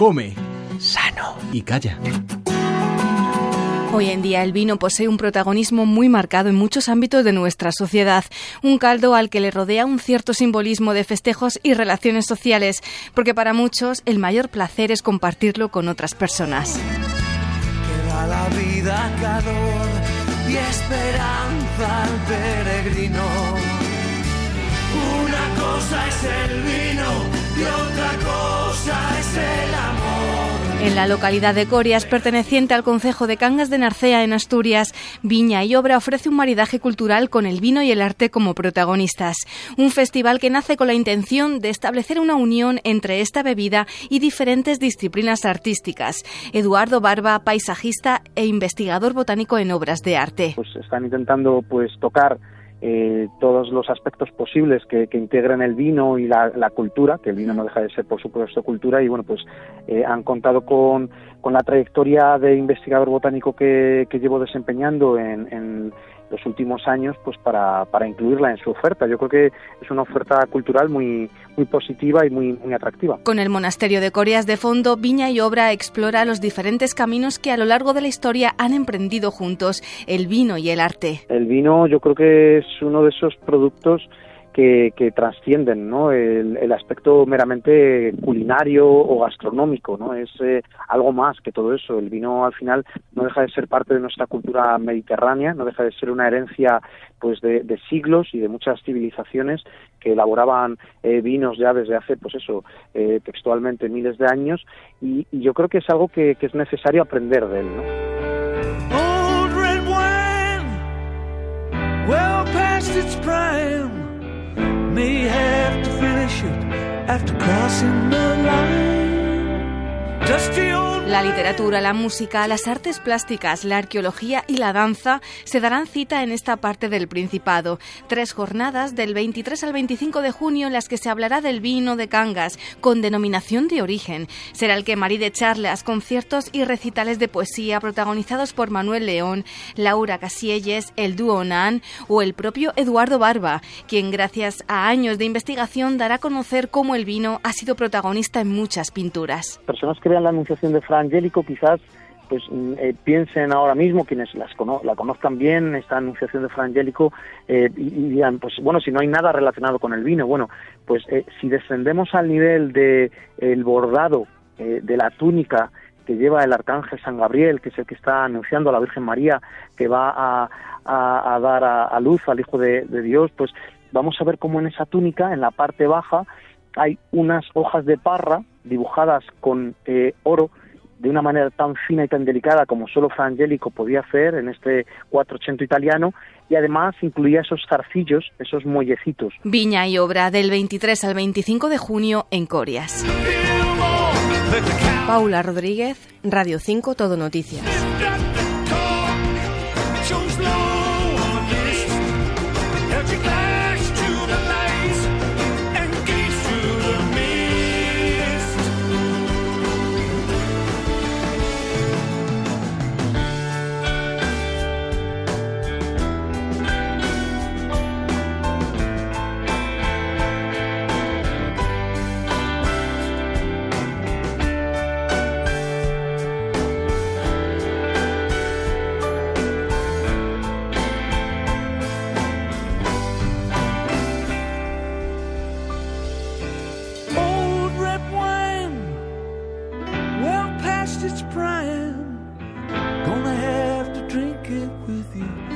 come sano y calla. Hoy en día el vino posee un protagonismo muy marcado en muchos ámbitos de nuestra sociedad, un caldo al que le rodea un cierto simbolismo de festejos y relaciones sociales, porque para muchos el mayor placer es compartirlo con otras personas. Queda la vida calor y esperanza al peregrino. Una cosa es el vino En la localidad de Corias, perteneciente al concejo de Cangas de Narcea en Asturias, Viña y Obra ofrece un maridaje cultural con el vino y el arte como protagonistas. Un festival que nace con la intención de establecer una unión entre esta bebida y diferentes disciplinas artísticas. Eduardo Barba, paisajista e investigador botánico en obras de arte. Pues están intentando pues tocar eh, todos los aspectos posibles que, que integran el vino y la, cultura, que el vino no deja de ser, por supuesto, cultura, y bueno, pues eh, han contado con, con, la trayectoria de investigador botánico que, que llevo desempeñando en, en, los últimos años, pues para, para, incluirla en su oferta. Yo creo que es una oferta cultural muy, muy positiva y muy, muy atractiva. Con el monasterio de Corias de fondo, Viña y Obra explora los diferentes caminos que a lo largo de la historia han emprendido juntos el vino y el arte. El vino yo creo que es uno de esos productos que, que trascienden ¿no? el, el, aspecto meramente culinario o gastronómico, ¿no? Es eh, algo más que todo eso. El vino al final no deja de ser parte de nuestra cultura mediterránea, no deja de ser una herencia pues de, de siglos y de muchas civilizaciones que elaboraban eh, vinos ya desde hace, pues eso, eh, textualmente miles de años y, y, yo creo que es algo que, que es necesario aprender de él, ¿no? Old red wine, well past its prime. After crossing the line. Dusty old La literatura, la música, las artes plásticas, la arqueología y la danza se darán cita en esta parte del Principado. Tres jornadas del 23 al 25 de junio en las que se hablará del vino de Cangas, con denominación de origen. Será el que de charlas, conciertos y recitales de poesía protagonizados por Manuel León, Laura Casielles, el dúo Nan o el propio Eduardo Barba, quien gracias a años de investigación dará a conocer cómo el vino ha sido protagonista en muchas pinturas. Personas que vean la anunciación de Angélico quizás pues eh, piensen ahora mismo quienes las cono la conozcan bien esta anunciación de Fra Angélico eh, y, y, digan pues bueno si no hay nada relacionado con el vino bueno pues eh, si descendemos al nivel de el bordado eh, de la túnica que lleva el arcángel San Gabriel que es el que está anunciando a la Virgen María que va a, dar a, luz al Hijo de, de Dios pues vamos a ver cómo en esa túnica en la parte baja hay unas hojas de parra dibujadas con eh, oro de una manera tan fina y tan delicada como solo Fra Angelico podía hacer en este 480 italiano y además incluía esos zarcillos, esos muellecitos. Viña y obra del 23 al 25 de junio en Corias. Paula Rodríguez, Radio 5 Todo Noticias. with you.